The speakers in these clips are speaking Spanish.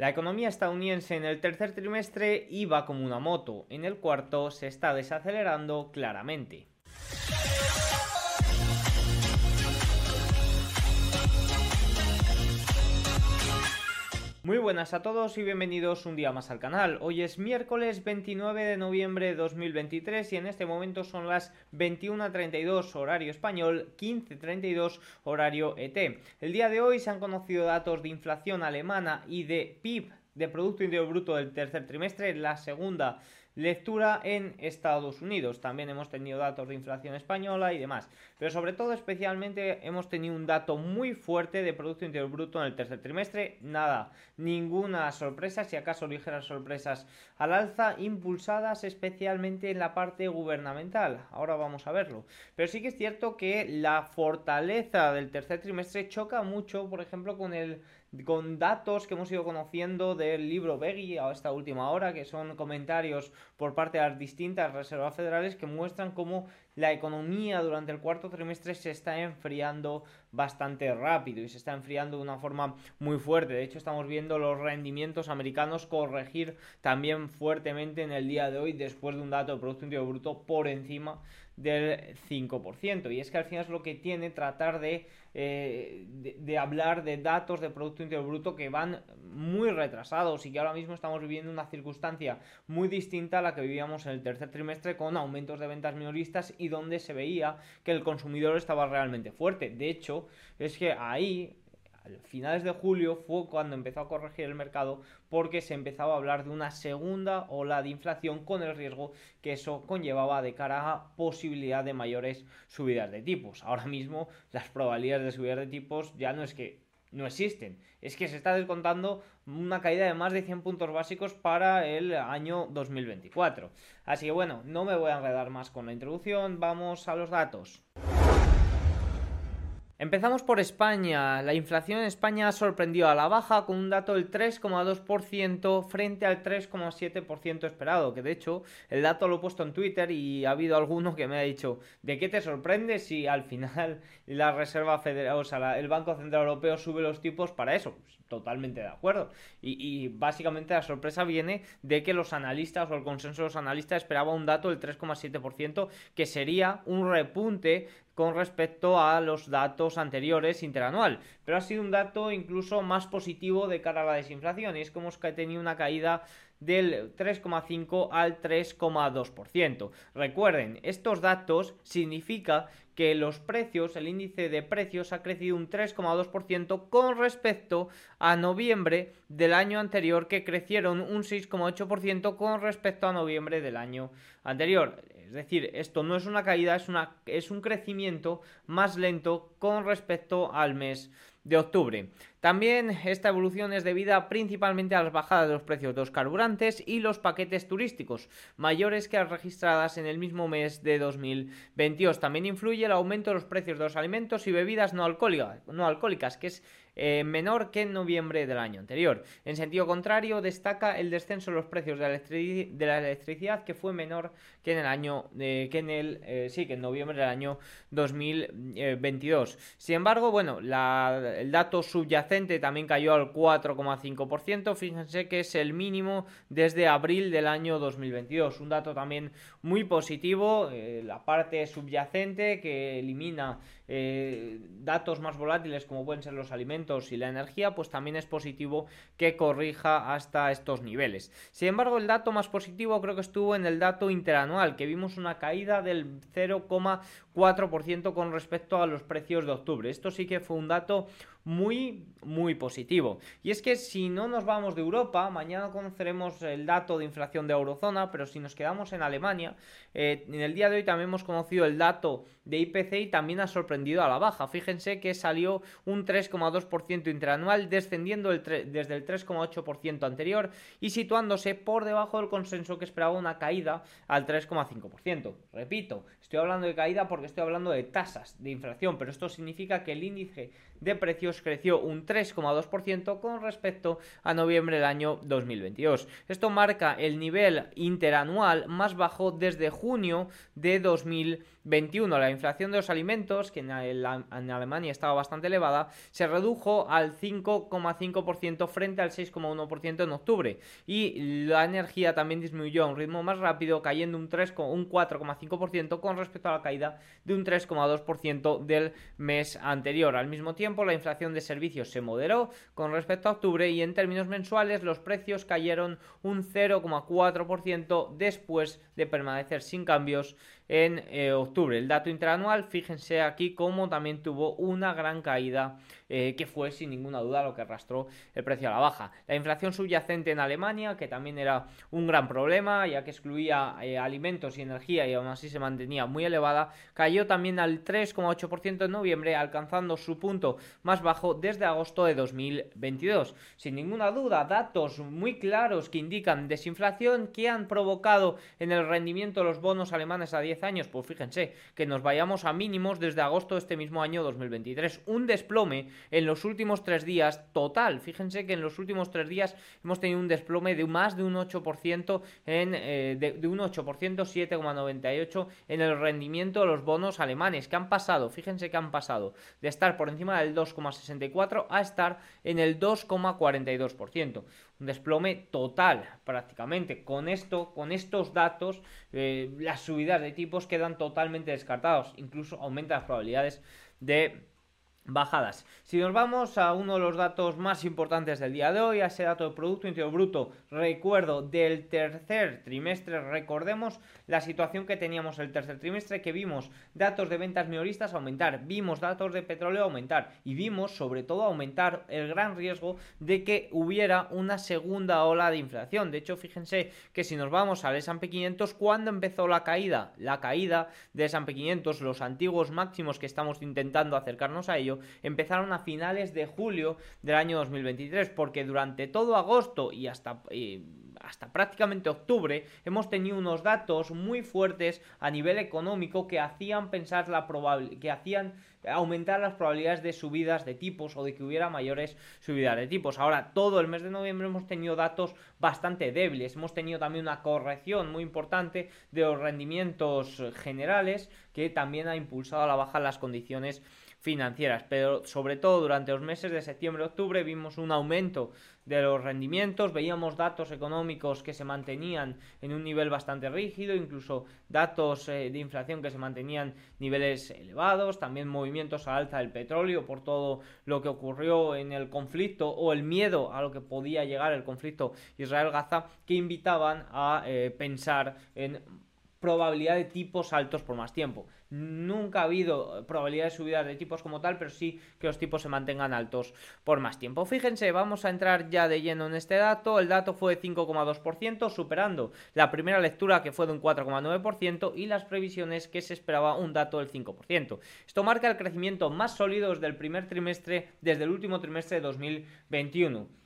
La economía estadounidense en el tercer trimestre iba como una moto, en el cuarto se está desacelerando claramente. Muy buenas a todos y bienvenidos un día más al canal. Hoy es miércoles 29 de noviembre de 2023 y en este momento son las 21.32 horario español, 15.32 horario ET. El día de hoy se han conocido datos de inflación alemana y de PIB de Producto Interior Bruto del tercer trimestre, la segunda lectura en Estados Unidos. También hemos tenido datos de inflación española y demás. Pero sobre todo, especialmente, hemos tenido un dato muy fuerte de Producto Interior Bruto en el tercer trimestre. Nada, ninguna sorpresa, si acaso ligeras sorpresas al alza, impulsadas especialmente en la parte gubernamental. Ahora vamos a verlo. Pero sí que es cierto que la fortaleza del tercer trimestre choca mucho, por ejemplo, con el con datos que hemos ido conociendo del libro Beggy a esta última hora, que son comentarios por parte de las distintas reservas federales que muestran cómo la economía durante el cuarto trimestre se está enfriando bastante rápido y se está enfriando de una forma muy fuerte. De hecho, estamos viendo los rendimientos americanos corregir también fuertemente en el día de hoy después de un dato de Producto Interior Bruto por encima del 5%. Y es que al final es lo que tiene tratar de, eh, de, hablar de datos de Producto Interior Bruto que van muy retrasados y que ahora mismo estamos viviendo una circunstancia muy distinta a la que vivíamos en el tercer trimestre con aumentos de ventas minoristas y donde se veía que el consumidor estaba realmente fuerte. De hecho, es que ahí finales de julio fue cuando empezó a corregir el mercado porque se empezaba a hablar de una segunda ola de inflación con el riesgo que eso conllevaba de cara a posibilidad de mayores subidas de tipos. Ahora mismo las probabilidades de subidas de tipos ya no es que no existen. Es que se está descontando una caída de más de 100 puntos básicos para el año 2024. Así que bueno, no me voy a enredar más con la introducción, vamos a los datos. Empezamos por España. La inflación en España sorprendió a la baja con un dato del 3,2% frente al 3,7% esperado, que de hecho el dato lo he puesto en Twitter y ha habido alguno que me ha dicho, ¿de qué te sorprende si al final la Reserva Federal, o sea, el Banco Central Europeo sube los tipos para eso? Pues, totalmente de acuerdo. Y, básicamente la sorpresa viene de que los analistas o el consenso de los analistas esperaba un dato del 3,7% que sería un repunte con respecto a los datos anteriores interanual, pero ha sido un dato incluso más positivo de cara a la desinflación y es como que ha tenido una caída del 3,5 al 3,2%. Recuerden, estos datos significa que los precios, el índice de precios ha crecido un 3,2% con respecto a noviembre del año anterior que crecieron un 6,8% con respecto a noviembre del año anterior. Es decir, esto no es una caída, es, un crecimiento más lento con respecto al mes de octubre. También esta evolución es debida principalmente a las bajadas de los precios de los carburantes y los paquetes turísticos, mayores que las registradas en el mismo mes de 2022. También influye el aumento de los precios de los alimentos y bebidas no no alcohólicas que es eh, menor que en noviembre del año anterior. En sentido contrario, destaca el descenso de los precios de la, electricidad que fue menor que en el año eh, que en el eh, sí que en noviembre del año 2022. Sin embargo, bueno, el dato subyacente también cayó al 4,5%. Fíjense que es el mínimo desde abril del año 2022. Un dato también muy positivo. la parte subyacente que elimina datos más volátiles como pueden ser los alimentos y la energía, pues también es positivo que corrija hasta estos niveles. Sin embargo, el dato más positivo creo que estuvo en el dato interanual, que vimos una caída del 0,4% con respecto a los precios de octubre. Esto sí que fue un dato muy, muy positivo. Y es que si no nos vamos de Europa, mañana conoceremos el dato de inflación de eurozona, pero si nos quedamos en Alemania, eh, en el día de hoy también hemos conocido el dato de IPC y también ha sorprendido a la baja. Fíjense que salió un 3,2% interanual, descendiendo desde el 3,8% anterior y situándose por debajo del consenso que esperaba una caída al 3,5%. Repito, estoy hablando de caída porque estoy hablando de tasas de inflación, pero esto significa que el índice de precios creció un 3,2% con respecto a noviembre del año 2022. Esto marca el nivel interanual más bajo desde junio de 2022. 2021. La inflación de los alimentos, que en, Alemania estaba bastante elevada, se redujo al 5,5% frente al 6,1% en octubre. Y la energía también disminuyó a un ritmo más rápido, cayendo un, 3, un 4,5% con respecto a la caída de un 3,2% del mes anterior. Al mismo tiempo, la inflación de servicios se moderó con respecto a octubre y en términos mensuales los precios cayeron un 0,4% después de permanecer sin cambios en eh, octubre. El dato interanual, fíjense aquí cómo también tuvo una gran caída eh, que fue sin ninguna duda lo que arrastró el precio a la baja. La inflación subyacente en Alemania, que también era un gran problema, ya que excluía eh, alimentos y energía y aún así se mantenía muy elevada, cayó también al 3,8% en noviembre, alcanzando su punto más bajo desde agosto de 2022. Sin ninguna duda, datos muy claros que indican desinflación que han provocado en el rendimiento de los bonos alemanes a 10 años, pues fíjense que nos vayamos a mínimos desde agosto de este mismo año 2023. Un desplome en los últimos tres días total. Fíjense que en los últimos tres días hemos tenido un desplome de más de un 8% en, eh, de, un 8%, 7,98 en el rendimiento de los bonos alemanes. que han pasado? Fíjense que han pasado de estar por encima del 2,64 a estar en el 2,42% un desplome total prácticamente. Con esto, con estos datos, eh, las subidas de tipos quedan totalmente descartados. Incluso aumenta las probabilidades de bajadas. Si nos vamos a uno de los datos más importantes del día de hoy, a ese dato de Producto Interior Bruto, recuerdo del tercer trimestre, recordemos la situación que teníamos el tercer trimestre, que vimos datos de ventas minoristas aumentar, vimos datos de petróleo aumentar y vimos sobre todo aumentar el gran riesgo de que hubiera una segunda ola de inflación. De hecho, fíjense que si nos vamos al S&P 500, ¿cuándo empezó la caída? La caída de S&P 500, los antiguos máximos que estamos intentando acercarnos a ello, empezaron a finales de julio del año 2023, porque durante todo agosto y hasta... hasta prácticamente octubre hemos tenido unos datos muy fuertes a nivel económico que hacían pensar la que hacían aumentar las probabilidades de subidas de tipos o de que hubiera mayores subidas de tipos. Ahora, todo el mes de noviembre hemos tenido datos bastante débiles. Hemos tenido también una corrección muy importante de los rendimientos generales que también ha impulsado a la baja las condiciones financieras. Pero sobre todo durante los meses de septiembre-octubre vimos un aumento de los rendimientos, veíamos datos económicos que se mantenían en un nivel bastante rígido, incluso datos eh, de inflación que se mantenían niveles elevados, también movimientos a alza del petróleo por todo lo que ocurrió en el conflicto o el miedo a lo que podía llegar el conflicto Israel-Gaza que invitaban a eh, pensar en probabilidad de tipos altos por más tiempo. Nunca ha habido probabilidad de subidas de tipos como tal, pero sí que los tipos se mantengan altos por más tiempo. Fíjense, vamos a entrar ya de lleno en este dato. El dato fue de 5,2%, superando la primera lectura que fue de un 4,9% y las previsiones que se esperaba un dato del 5%. Esto marca el crecimiento más sólido desde el primer trimestre, desde el último trimestre de 2021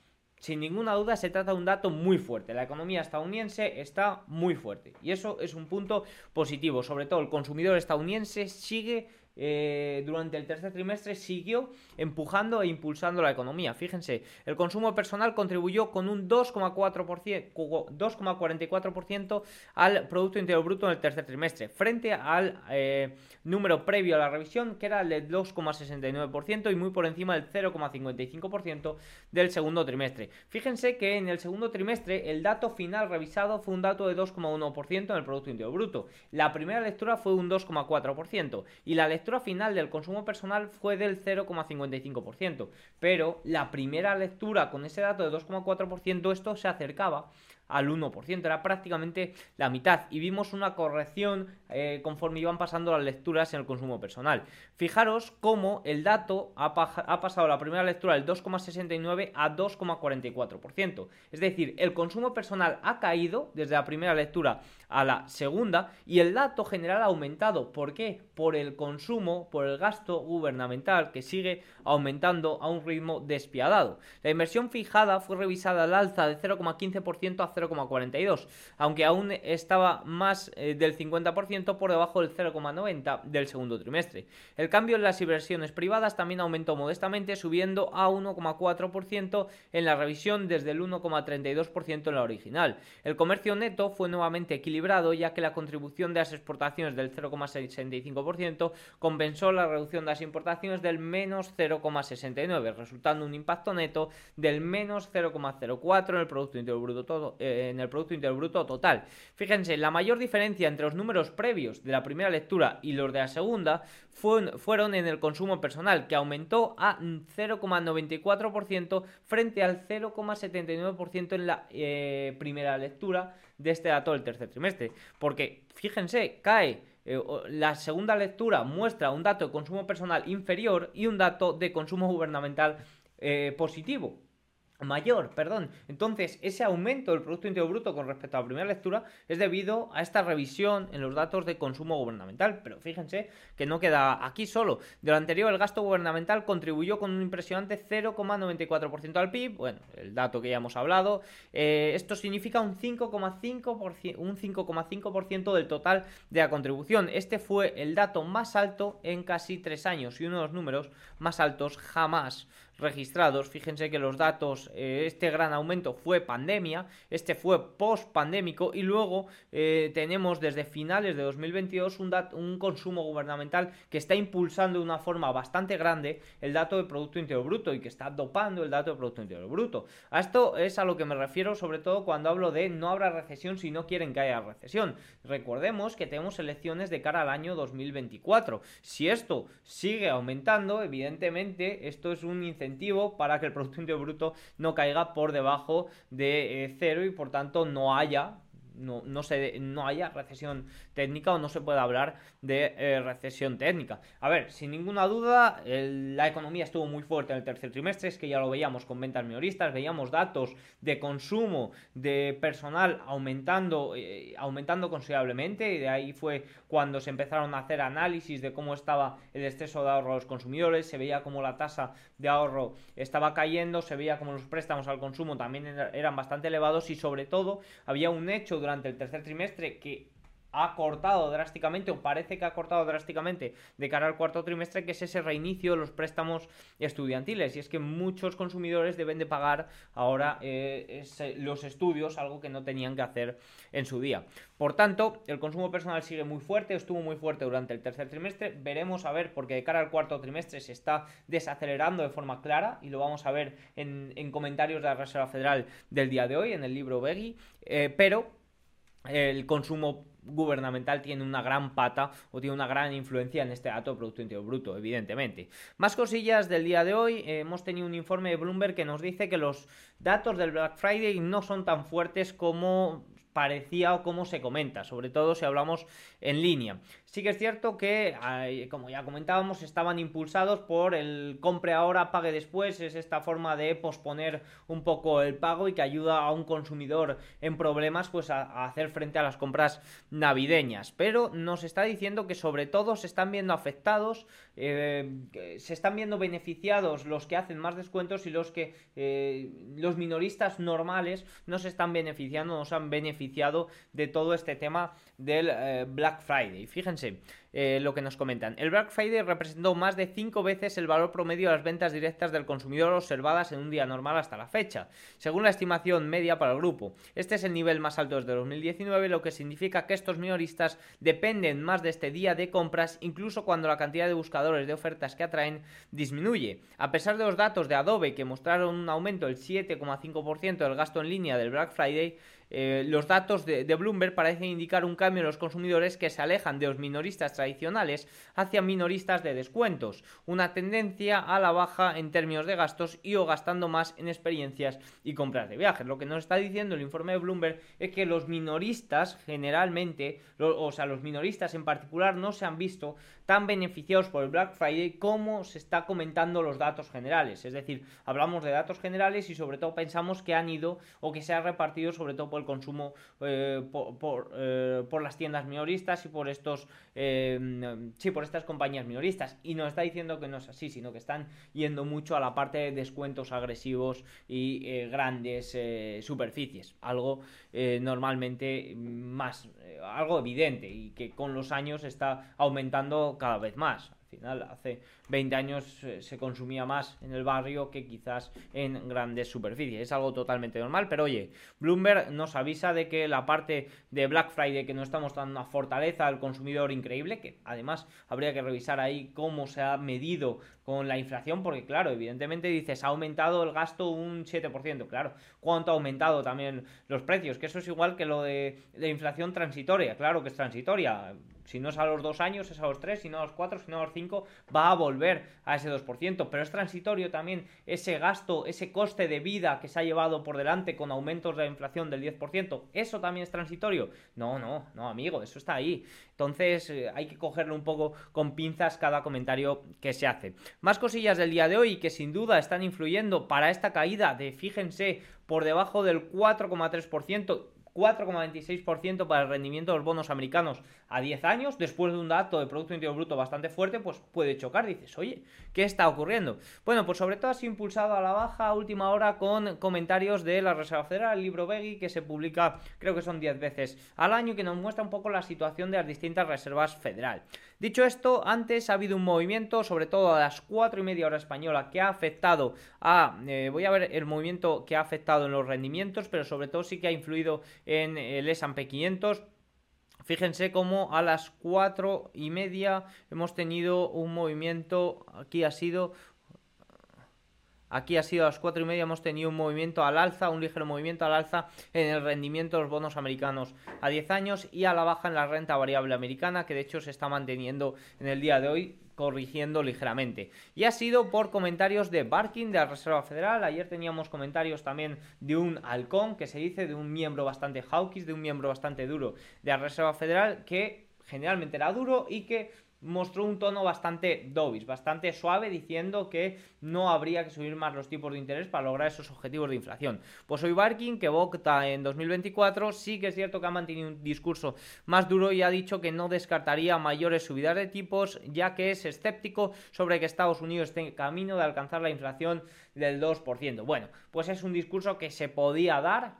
sin ninguna duda se trata de un dato muy fuerte. La economía estadounidense está muy fuerte y eso es un punto positivo. Sobre todo el consumidor estadounidense sigue eh, durante el tercer trimestre siguió empujando e impulsando la economía. Fíjense, el consumo personal contribuyó con un 2,44% al Producto Interior Bruto en el tercer trimestre, frente al eh, número previo a la revisión, que era el de 2,69% y muy por encima del 0,55% del segundo trimestre. Fíjense que en el segundo trimestre el dato final revisado fue un dato de 2,1% en el Producto Interior Bruto. La primera lectura fue un 2,4% y la lectura lectura final del consumo personal fue del 0,55%, pero la primera lectura con ese dato de 2,4% esto se acercaba al 1%, era prácticamente la mitad y vimos una corrección eh, conforme iban pasando las lecturas en el consumo personal. Fijaros cómo el dato ha, pasado la primera lectura del 2,69 a 2,44%, es decir, el consumo personal ha caído desde la primera lectura a la segunda y el dato general ha aumentado. ¿Por qué? Por el consumo, por el gasto gubernamental que sigue aumentando a un ritmo despiadado. La inversión fijada fue revisada al alza de 0,15% a 0,42, aunque aún estaba más eh, del 50% por debajo del 0,90 del segundo trimestre. El cambio en las inversiones privadas también aumentó modestamente, subiendo a 1,4% en la revisión desde el 1,32% en la original. El comercio neto fue nuevamente equilibrado, ya que la contribución de las exportaciones del 0,65% compensó la reducción de las importaciones del menos 0,69, resultando un impacto neto del menos 0,04 en el Producto Interior Bruto, eh, en el Producto Interior Bruto total. Fíjense, la mayor diferencia entre los números previos de la primera lectura y los de la segunda fueron en el consumo personal, que aumentó a 0,94% frente al 0,79% en la eh, primera lectura de este dato del tercer trimestre. Porque, fíjense, cae eh, la segunda lectura muestra un dato de consumo personal inferior y un dato de consumo gubernamental positivo mayor, perdón. Entonces, ese aumento del Producto Interior Bruto con respecto a la primera lectura es debido a esta revisión en los datos de consumo gubernamental. Pero fíjense que no queda aquí solo. De lo anterior, el gasto gubernamental contribuyó con un impresionante 0,94% al PIB. Bueno, el dato que ya hemos hablado. Eh, esto significa un 5,5% un 5,5% del total de la contribución. Este fue el dato más alto en casi tres años y uno de los números más altos jamás registrados. Fíjense que los datos, eh, este gran aumento fue pandemia, este fue post pandémico y luego eh, tenemos desde finales de 2022 un, un consumo gubernamental que está impulsando de una forma bastante grande el dato de Producto Interior Bruto y que está dopando el dato de Producto Interior Bruto. A esto es a lo que me refiero sobre todo cuando hablo de no habrá recesión si no quieren que haya recesión. Recordemos que tenemos elecciones de cara al año 2024. Si esto sigue aumentando, evidentemente esto es un incentivo para que el Producto Interior Bruto no caiga por debajo de eh, cero y por tanto no haya no, no, se, no haya recesión técnica o no se pueda hablar de eh, recesión técnica. A ver, sin ninguna duda, la economía estuvo muy fuerte en el tercer trimestre, es que ya lo veíamos con ventas minoristas, veíamos datos de consumo de personal aumentando, eh, aumentando considerablemente, y de ahí fue cuando se empezaron a hacer análisis de cómo estaba el exceso de ahorro de los consumidores, se veía como la tasa de ahorro estaba cayendo, se veía como los préstamos al consumo también eran bastante elevados y sobre todo había un hecho durante el tercer trimestre que ha cortado drásticamente o parece que ha cortado drásticamente de cara al cuarto trimestre, que es ese reinicio de los préstamos estudiantiles. Y es que muchos consumidores deben de pagar ahora eh, los estudios, algo que no tenían que hacer en su día. Por tanto, el consumo personal sigue muy fuerte, estuvo muy fuerte durante el tercer trimestre. Veremos a ver, porque de cara al cuarto trimestre se está desacelerando de forma clara y lo vamos a ver en, comentarios de la Reserva Federal del día de hoy, en el libro Beggy. Eh, pero el consumo gubernamental tiene una gran pata o tiene una gran influencia en este dato de Producto Interior Bruto, evidentemente. Más cosillas del día de hoy. Eh, hemos tenido un informe de Bloomberg que nos dice que los datos del Black Friday no son tan fuertes como parecía o como se comenta, sobre todo si hablamos en línea. Sí que es cierto que, como ya comentábamos, estaban impulsados por el compre ahora, pague después, es esta forma de posponer un poco el pago y que ayuda a un consumidor en problemas pues a, hacer frente a las compras navideñas. Pero nos está diciendo que sobre todo se están viendo afectados, eh, se están viendo beneficiados los que hacen más descuentos y los que eh, los minoristas normales no se están beneficiando, no se han beneficiado de todo este tema del eh, Black Friday. Fíjense eh, lo que nos comentan. El Black Friday representó más de 5 veces el valor promedio de las ventas directas del consumidor observadas en un día normal hasta la fecha, según la estimación media para el grupo. Este es el nivel más alto desde 2019, lo que significa que estos minoristas dependen más de este día de compras, incluso cuando la cantidad de buscadores de ofertas que atraen disminuye. A pesar de los datos de Adobe que mostraron un aumento del 7,5% del gasto en línea del Black Friday, eh, los datos de, Bloomberg parecen indicar un cambio en los consumidores que se alejan de los minoristas tradicionales hacia minoristas de descuentos, una tendencia a la baja en términos de gastos y o gastando más en experiencias y compras de viajes. Lo que nos está diciendo el informe de Bloomberg es que los minoristas generalmente, o sea, los minoristas en particular no se han visto tan beneficiados por el Black Friday como se está comentando los datos generales. Es decir, hablamos de datos generales y sobre todo pensamos que han ido o que se ha repartido sobre todo por consumo eh, por, eh, por, las tiendas minoristas y por estos eh, sí, por estas compañías minoristas. Y nos está diciendo que no es así, sino que están yendo mucho a la parte de descuentos agresivos y grandes superficies. Algo normalmente más, algo evidente y que con los años está aumentando cada vez más final, hace 20 años eh, se consumía más en el barrio que quizás en grandes superficies. Es algo totalmente normal, pero oye, Bloomberg nos avisa de que la parte de Black Friday que nos está mostrando una fortaleza al consumidor increíble, que además habría que revisar ahí cómo se ha medido con la inflación, porque claro, evidentemente dices, ha aumentado el gasto un 7%, claro, ¿cuánto ha aumentado también los precios? Que eso es igual que lo de, de inflación transitoria, claro que es transitoria, si no es a los dos años, es a los tres, si no a los cuatro, si no a los cinco, va a volver a ese 2%. Pero es transitorio también ese gasto, ese coste de vida que se ha llevado por delante con aumentos de la inflación del 10%. ¿Eso también es transitorio? No, no, no, amigo, eso está ahí. Entonces eh, hay que cogerlo un poco con pinzas cada comentario que se hace. Más cosillas del día de hoy que sin duda están influyendo para esta caída de, fíjense, por debajo del 4,3%. 4,26% para el rendimiento de los bonos americanos a 10 años, después de un dato de Producto Interior Bruto bastante fuerte, pues puede chocar. Dices, oye, ¿qué está ocurriendo? Bueno, pues sobre todo ha sido impulsado a la baja a última hora con comentarios de la Reserva Federal, el libro Begui, que se publica creo que son 10 veces al año que nos muestra un poco la situación de las distintas reservas federal. Dicho esto, antes ha habido un movimiento, sobre todo a las 4 y media hora española, que ha afectado a. Eh, voy a ver el movimiento que ha afectado en los rendimientos, pero sobre todo sí que ha influido en el S&P 500. Fíjense cómo a las 4 y media hemos tenido un movimiento, aquí ha sido Aquí ha sido a las 4 y media, hemos tenido un movimiento al alza, un ligero movimiento al alza en el rendimiento de los bonos americanos a 10 años y a la baja en la renta variable americana, que de hecho se está manteniendo en el día de hoy corrigiendo ligeramente. Y ha sido por comentarios de Barkin de la Reserva Federal. Ayer teníamos comentarios también de un halcón, que se dice, de un miembro bastante hawkish, de un miembro bastante duro de la Reserva Federal, que generalmente era duro y que mostró un tono bastante dovish, bastante suave, diciendo que no habría que subir más los tipos de interés para lograr esos objetivos de inflación. Pues hoy Barkin, que vota en 2024, sí que es cierto que ha mantenido un discurso más duro y ha dicho que no descartaría mayores subidas de tipos, ya que es escéptico sobre que Estados Unidos esté en camino de alcanzar la inflación del 2%. Bueno, pues es un discurso que se podía dar,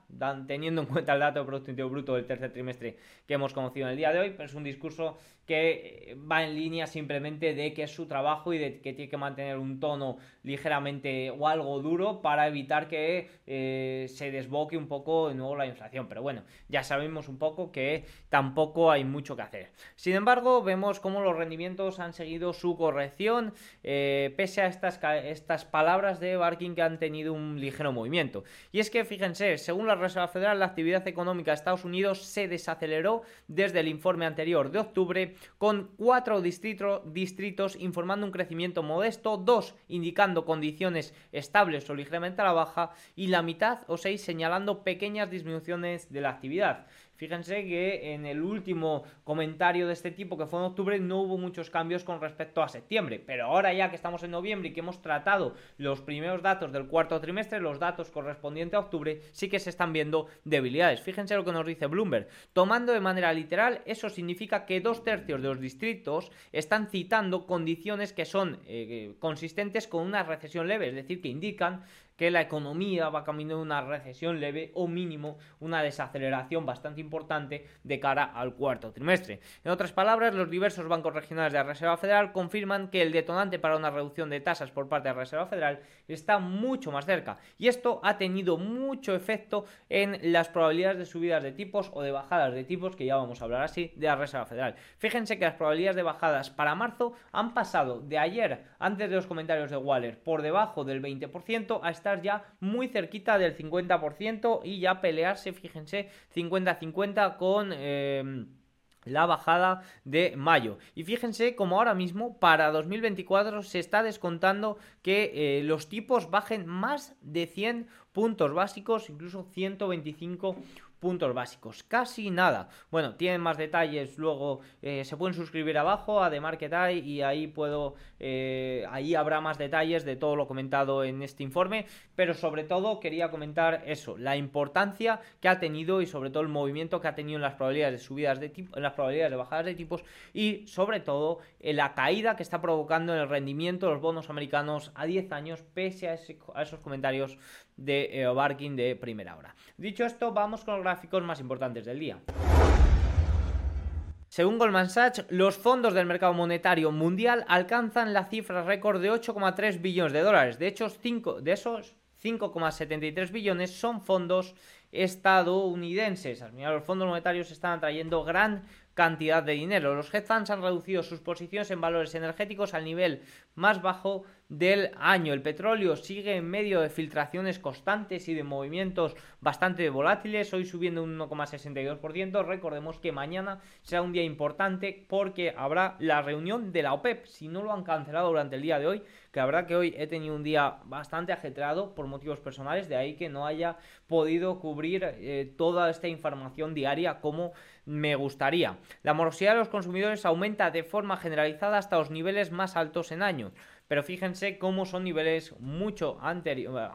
teniendo en cuenta el dato de Producto Interior Bruto del tercer trimestre que hemos conocido en el día de hoy, pero es un discurso que eh, va en línea simplemente de que es su trabajo y de que tiene que mantener un tono ligeramente o algo duro para evitar que eh, se desboque un poco de nuevo la inflación. Pero bueno, ya sabemos un poco que tampoco hay mucho que hacer. Sin embargo, vemos cómo los rendimientos han seguido su corrección, eh, pese a estas, estas palabras de Barking que han tenido un ligero movimiento. Y es que, fíjense, según la Reserva Federal, la actividad económica de Estados Unidos se desaceleró desde el informe anterior de octubre con cuatro distritos informando un crecimiento modesto, dos indicando condiciones estables o ligeramente a la baja y la mitad o seis señalando pequeñas disminuciones de la actividad. Fíjense que en el último comentario de este tipo, que fue en octubre, no hubo muchos cambios con respecto a septiembre. Pero ahora ya que estamos en noviembre y que hemos tratado los primeros datos del cuarto trimestre, los datos correspondientes a octubre, sí que se están viendo debilidades. Fíjense lo que nos dice Bloomberg. Tomando de manera literal, eso significa que dos tercios de los distritos están citando condiciones que son eh, consistentes con una recesión leve, es decir, que indican que la economía va camino de una recesión leve o mínimo una desaceleración bastante importante de cara al cuarto trimestre. En otras palabras, los diversos bancos regionales de la Reserva Federal confirman que el detonante para una reducción de tasas por parte de la Reserva Federal está mucho más cerca y esto ha tenido mucho efecto en las probabilidades de subidas de tipos o de bajadas de tipos que ya vamos a hablar así de la Reserva Federal. Fíjense que las probabilidades de bajadas para marzo han pasado de ayer antes de los comentarios de Waller por debajo del 20% a estar ya muy cerquita del 50% y ya pelearse, fíjense, 50-50 con... Eh, la bajada de mayo. Y fíjense como ahora mismo para 2024 se está descontando que eh, los tipos bajen más de 100 puntos básicos, incluso 125 puntos básicos. Casi nada. Bueno, tienen más detalles. Luego eh, se pueden suscribir abajo a The Market Eye y ahí puedo. Eh, ahí habrá más detalles de todo lo comentado en este informe. Pero sobre todo quería comentar eso, la importancia que ha tenido y sobre todo el movimiento que ha tenido en las probabilidades de subidas de tipo, en las probabilidades de bajadas de tipos y sobre todo en la caída que está provocando en el rendimiento de los bonos americanos a 10 años, pese a, a esos comentarios de eh, Barking de primera hora. Dicho esto, vamos con los gráficos más importantes del día. Según Goldman Sachs, los fondos del mercado monetario mundial alcanzan la cifra récord de 8,3 billones de dólares. De hecho, de esos 5,73 billones son fondos estadounidenses. Al final, los fondos monetarios están atrayendo gran cantidad de dinero. Los hedge funds han reducido sus posiciones en valores energéticos al nivel más bajo del año. El petróleo sigue en medio de filtraciones constantes y de movimientos bastante volátiles, hoy subiendo un 1,62%. Recordemos que mañana será un día importante porque habrá la reunión de la OPEP. Si no lo han cancelado durante el día de hoy, que la verdad que hoy he tenido un día bastante ajetreado por motivos personales, de ahí que no haya podido cubrir eh, toda esta información diaria como me gustaría. La morosidad de los consumidores aumenta de forma generalizada hasta los niveles más altos en pero fíjense cómo son niveles mucho anterior,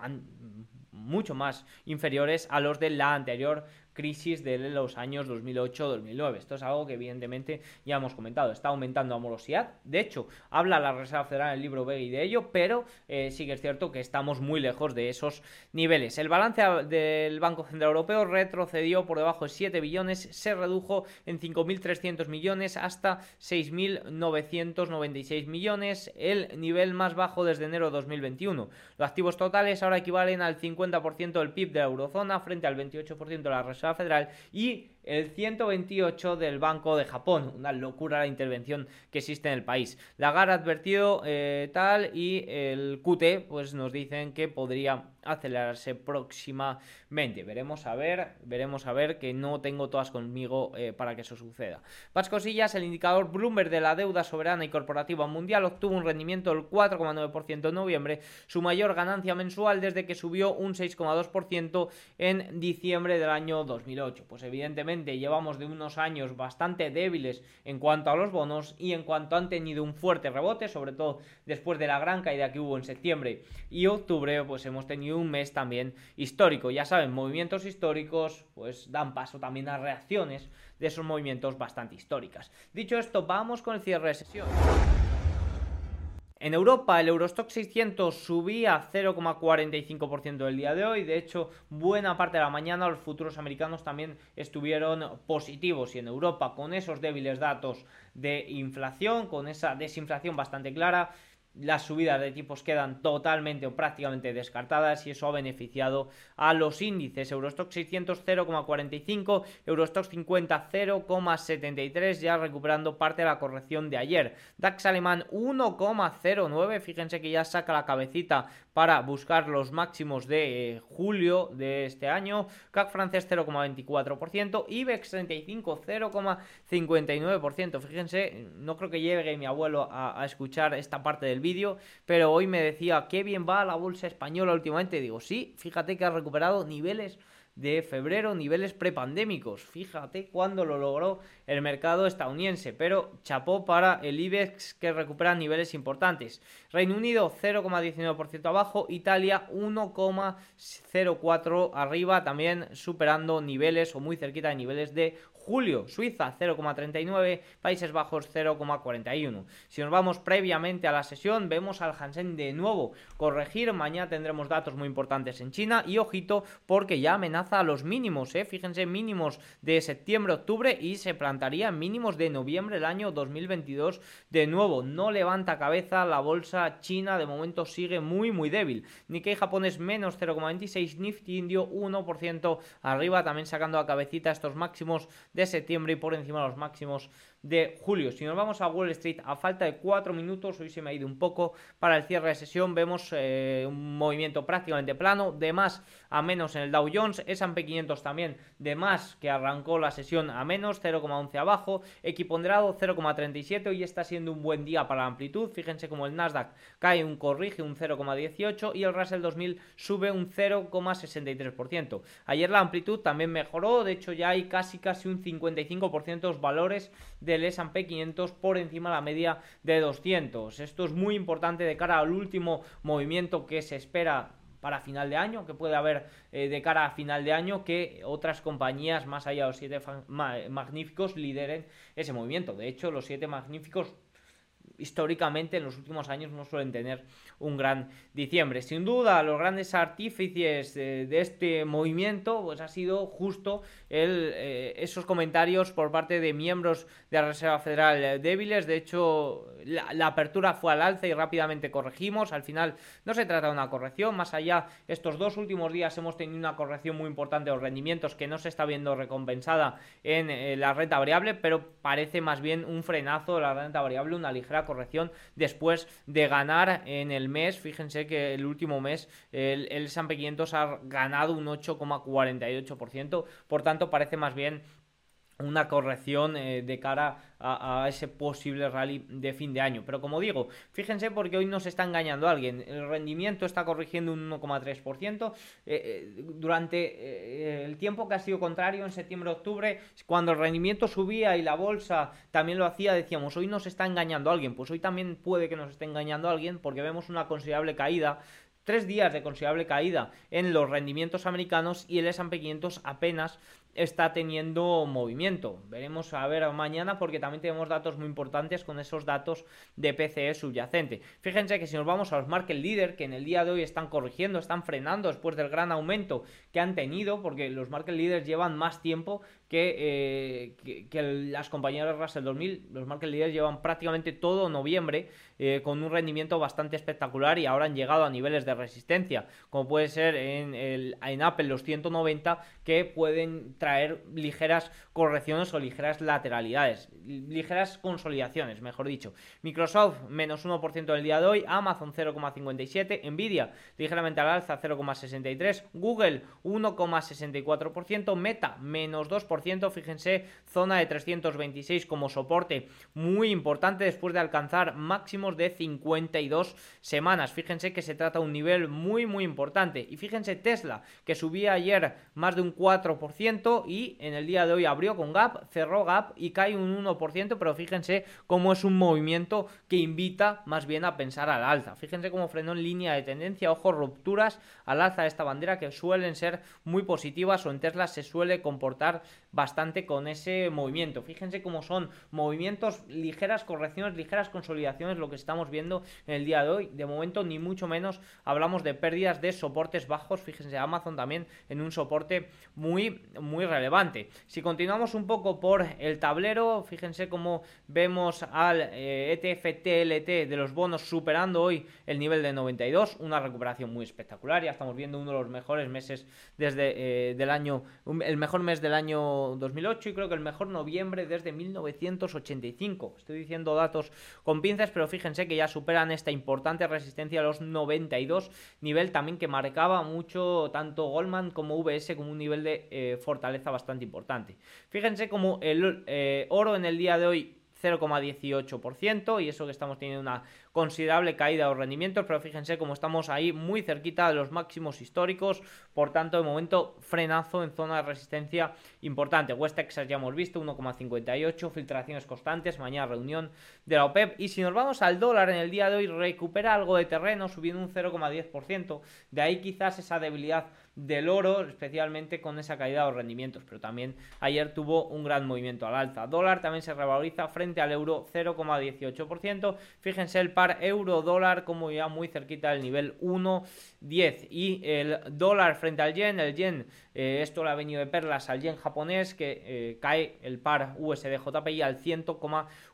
mucho más inferiores a los de la anterior crisis de los años 2008-2009. Esto es algo que evidentemente ya hemos comentado. Está aumentando la morosidad. De hecho, habla la Reserva Federal en el libro Begui de ello, pero eh, sí que es cierto que estamos muy lejos de esos niveles. El balance del Banco Central Europeo retrocedió por debajo de 7 billones, se redujo en 5.300 millones hasta 6.996 millones, el nivel más bajo desde enero de 2021. Los activos totales ahora equivalen al 50% del PIB de la eurozona frente al 28% de la Reserva Federal y el 128 del Banco de Japón. Una locura la intervención que existe en el país. Lagarde ha advertido eh, tal y el QT pues nos dicen que podría acelerarse próximamente. Veremos a ver, veremos a ver que no tengo todas conmigo eh, para que eso suceda. Más cosillas, el indicador Bloomberg de la deuda soberana y corporativa mundial obtuvo un rendimiento del 4,9% en noviembre, su mayor ganancia mensual desde que subió un 6,2% en diciembre del año 2008. Pues evidentemente llevamos de unos años bastante débiles en cuanto a los bonos y en cuanto han tenido un fuerte rebote, sobre todo después de la gran caída que hubo en septiembre y octubre, pues hemos tenido un mes también histórico. Ya saben, movimientos históricos pues dan paso también a reacciones de esos movimientos bastante históricas. Dicho esto, vamos con el cierre de sesión. En Europa el Eurostock 600 subía 0,45% el día de hoy. De hecho, buena parte de la mañana los futuros americanos también estuvieron positivos. Y en Europa, con esos débiles datos de inflación, con esa desinflación bastante clara, las subidas de tipos quedan totalmente o prácticamente descartadas y eso ha beneficiado a los índices. Eurostock 600 0,45, Eurostock 50 0,73 ya recuperando parte de la corrección de ayer. DAX alemán 1,09, fíjense que ya saca la cabecita para buscar los máximos de eh, julio de este año. CAC francés 0,24%, IBEX 35 0,59%. Fíjense, no creo que llegue mi abuelo a, a escuchar esta parte del vídeo, pero hoy me decía, qué bien va la bolsa española últimamente. Digo, sí, fíjate que ha recuperado niveles de febrero, niveles prepandémicos. Fíjate cuándo lo logró el mercado estadounidense, pero chapó para el IBEX que recupera niveles importantes. Reino Unido 0,19% abajo, Italia 1,04 arriba, también superando niveles o muy cerquita de niveles de julio, Suiza 0,39, Países Bajos 0,41. Si nos vamos previamente a la sesión, vemos al Hansen de nuevo corregir. Mañana tendremos datos muy importantes en China y ojito porque ya amenaza a los mínimos, ¿eh? fíjense, mínimos de septiembre-octubre y se plantaría mínimos de noviembre del año 2022 de nuevo. No levanta cabeza la bolsa china, de momento sigue muy muy débil. Nikkei japonés menos 0,26, Nifty indio 1% arriba, también sacando a cabecita estos máximos de septiembre y por encima de los máximos de julio. Si nos vamos a Wall Street a falta de 4 minutos, hoy se me ha ido un poco para el cierre de sesión, vemos eh, un movimiento prácticamente plano, de más a menos en el Dow Jones, S&P 500 también de más que arrancó la sesión a menos, 0,11 abajo, equiponderado 0,37 y está siendo un buen día para la amplitud, fíjense como el Nasdaq cae un corrige un 0,18 y el Russell 2000 sube un 0,63%. Ayer la amplitud también mejoró, de hecho ya hay casi casi un 55% de valores del S&P 500 por encima de la media de 200. Esto es muy importante de cara al último movimiento que se espera para final de año, que puede haber eh, de cara a final de año, que otras compañías más allá de los siete magníficos lideren ese movimiento. De hecho, los siete magníficos históricamente en los últimos años no suelen tener un gran diciembre. Sin duda, los grandes artífices de, este movimiento pues ha sido justo eh, esos comentarios por parte de miembros de la Reserva Federal débiles. De hecho, la, apertura fue al alza y rápidamente corregimos. Al final no se trata de una corrección. Más allá, estos dos últimos días hemos tenido una corrección muy importante de los rendimientos que no se está viendo recompensada en eh, la renta variable, pero parece más bien un frenazo de la renta variable, una ligera corrección después de ganar en el mes. Fíjense que el último mes el, el S&P 500 ha ganado un 8,48%. Por tanto, parece más bien una corrección eh, de cara a, ese posible rally de fin de año. Pero como digo, fíjense porque hoy nos está engañando alguien. El rendimiento está corrigiendo un 1,3%. Eh, eh, durante el tiempo que ha sido contrario, en septiembre-octubre, cuando el rendimiento subía y la bolsa también lo hacía, decíamos, hoy nos está engañando alguien. Pues hoy también puede que nos esté engañando alguien porque vemos una considerable caída tres días de considerable caída en los rendimientos americanos y el S&P 500 apenas está teniendo movimiento. Veremos a ver mañana porque también tenemos datos muy importantes con esos datos de PCE subyacente. Fíjense que si nos vamos a los market leader que en el día de hoy están corrigiendo, están frenando después del gran aumento que han tenido, porque los market leaders llevan más tiempo que, eh, las compañías Russell 2000. Los market leaders llevan prácticamente todo noviembre eh, con un rendimiento bastante espectacular y ahora han llegado a niveles de resistencia, como puede ser en, el, en Apple los 190 que pueden traer ligeras correcciones o ligeras lateralidades, ligeras consolidaciones, mejor dicho. Microsoft menos 1% del día de hoy, Amazon 0,57, Nvidia ligeramente al alza 0,63, Google 1,64%, Meta menos 2%, fíjense, zona de 326 como soporte muy importante después de alcanzar máximos de 52 semanas. Fíjense que se trata de un nivel muy muy importante y fíjense Tesla que subía ayer más de un 4% y en el día de hoy abrió con gap, cerró gap y cae un 1%, pero fíjense cómo es un movimiento que invita más bien a pensar al alza. Fíjense cómo frenó en línea de tendencia, ojo, rupturas al alza de esta bandera que suelen ser muy positivas o en Tesla se suele comportar bastante con ese movimiento. Fíjense cómo son movimientos, ligeras correcciones, ligeras consolidaciones, lo que estamos viendo en el día de hoy. De momento, ni mucho menos hablamos de pérdidas de soportes bajos. Fíjense, Amazon también en un soporte muy, muy relevante. Si continuamos un poco por el tablero, fíjense cómo vemos al ETF eh, e TLT de los bonos superando hoy el nivel de 92, una recuperación muy espectacular. Ya estamos viendo uno de los mejores meses desde eh, del año, el mejor mes del año 2008 y creo que el mejor noviembre desde 1985. Estoy diciendo datos con pinzas, pero fíjense que ya superan esta importante resistencia a los 92, nivel también que marcaba mucho tanto Goldman como VS como un nivel de eh, fortaleza bastante importante. Fíjense como el eh, oro en el día de hoy 0,18% y eso que estamos teniendo una considerable caída de los rendimientos, pero fíjense como estamos ahí muy cerquita de los máximos históricos, por tanto de momento frenazo en zona de resistencia importante. West Texas ya hemos visto 1,58, filtraciones constantes, mañana reunión de la OPEP y si nos vamos al dólar en el día de hoy recupera algo de terreno subiendo un 0,10%, de ahí quizás esa debilidad del oro, especialmente con esa caída de los rendimientos, pero también ayer tuvo un gran movimiento al alza. Dólar también se revaloriza frente al euro 0,18%. Fíjense el par euro-dólar como ya muy cerquita del nivel 1,10 y el dólar frente al yen, el yen, eh, esto le ha venido de perlas al yen japonés que eh, cae el par USD-JPI al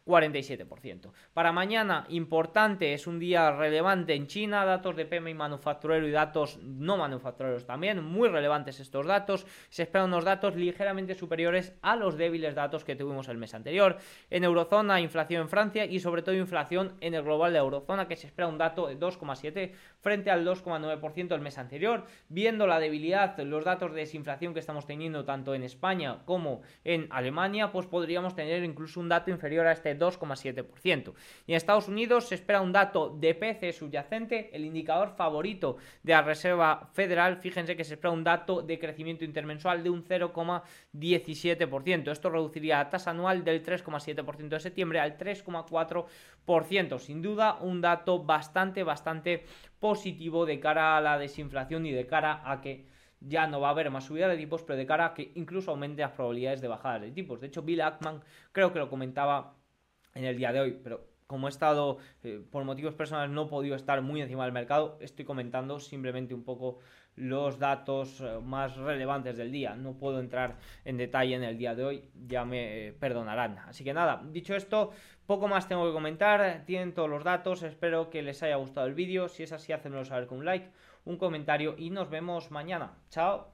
100,47%. Para mañana, importante, es un día relevante en China, datos de PMI manufacturero y datos no manufactureros también, muy relevantes estos datos. Se esperan unos datos ligeramente superiores a los débiles datos que tuvimos el mes anterior. En eurozona, inflación en Francia y sobre todo inflación en el global de eurozona, que se espera un dato de 2,7 frente al 2,9% el mes anterior. Viendo la debilidad, los datos de desinflación que estamos teniendo tanto en España como en Alemania, pues podríamos tener incluso un dato inferior a este 2,7%. Y en Estados Unidos se espera un dato de PC subyacente, el indicador favorito de la Reserva Federal. Fíjense que se espera un dato de crecimiento intermensual de un 0,17%. Esto reduciría la tasa anual del 3,7% de septiembre al 3,4%. Sin duda, un dato bastante, bastante positivo de cara a la desinflación y de cara a que ya no va a haber más subida de tipos, pero de cara a que incluso aumente las probabilidades de bajada de tipos. De hecho, Bill Ackman creo que lo comentaba en el día de hoy, pero como he estado eh, por motivos personales no he podido estar muy encima del mercado, estoy comentando simplemente un poco los datos eh, más relevantes del día. No puedo entrar en detalle en el día de hoy, ya me perdonarán. Así que nada, dicho esto, poco más tengo que comentar, tienen todos los datos, espero que les haya gustado el vídeo, si es así, hacémoslo saber con un like un comentario y nos vemos mañana. Chao.